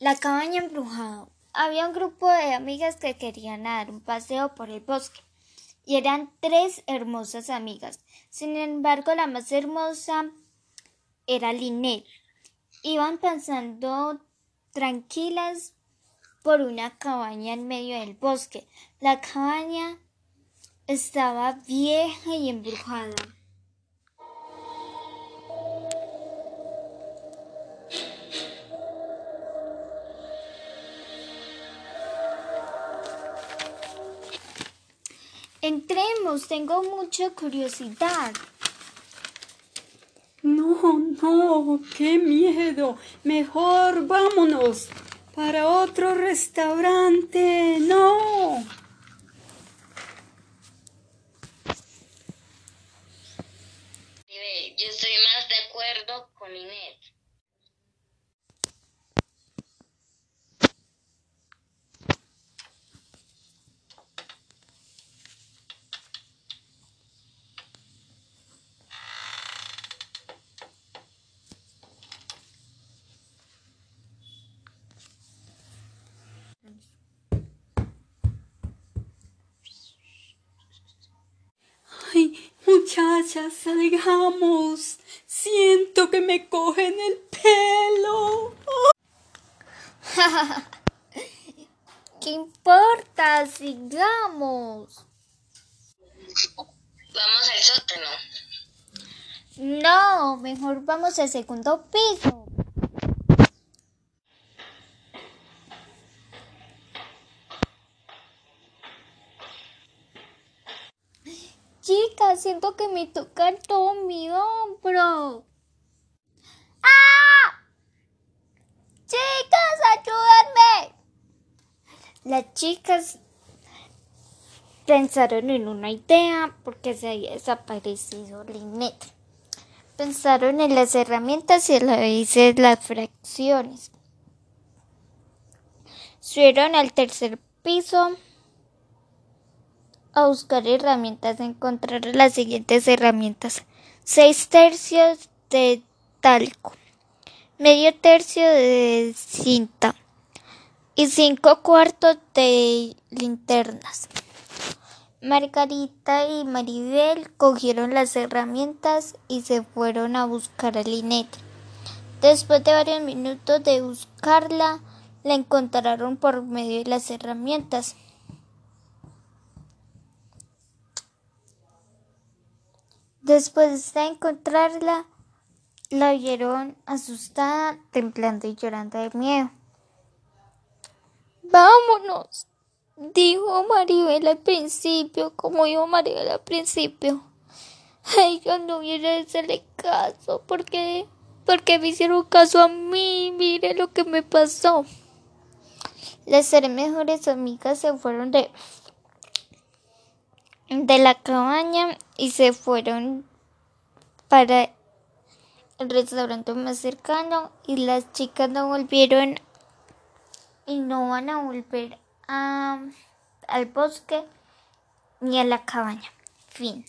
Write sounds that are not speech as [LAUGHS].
La cabaña embrujada. Había un grupo de amigas que querían dar un paseo por el bosque y eran tres hermosas amigas. Sin embargo, la más hermosa era Linet. Iban pasando tranquilas por una cabaña en medio del bosque. La cabaña estaba vieja y embrujada. Entremos, tengo mucha curiosidad. No, no, qué miedo. Mejor vámonos para otro restaurante. No. Yo estoy más de acuerdo con Inés. Ay, muchachas, salgamos. Siento que me cogen el pelo. [LAUGHS] ¿Qué importa? Sigamos. Vamos al sótano. No, mejor vamos al segundo piso. Siento que me toca todo mi hombro. ¡Ah! Chicas, ayúdenme. Las chicas pensaron en una idea porque se había desaparecido Linet. Pensaron en las herramientas y a en las fracciones. Subieron al tercer piso a buscar herramientas, encontrar las siguientes herramientas. 6 tercios de talco, medio tercio de cinta y 5 cuartos de linternas. Margarita y Maribel cogieron las herramientas y se fueron a buscar a Linet. Después de varios minutos de buscarla, la encontraron por medio de las herramientas. Después de encontrarla, la vieron asustada, temblando y llorando de miedo. Vámonos, dijo Maribel al principio, como dijo Maribel al principio. Ay, yo no hubiera hacerle caso, porque, porque me hicieron caso a mí, mire lo que me pasó. Las tres mejores amigas se fueron de de la cabaña y se fueron para el restaurante más cercano y las chicas no volvieron y no van a volver a, al bosque ni a la cabaña. Fin.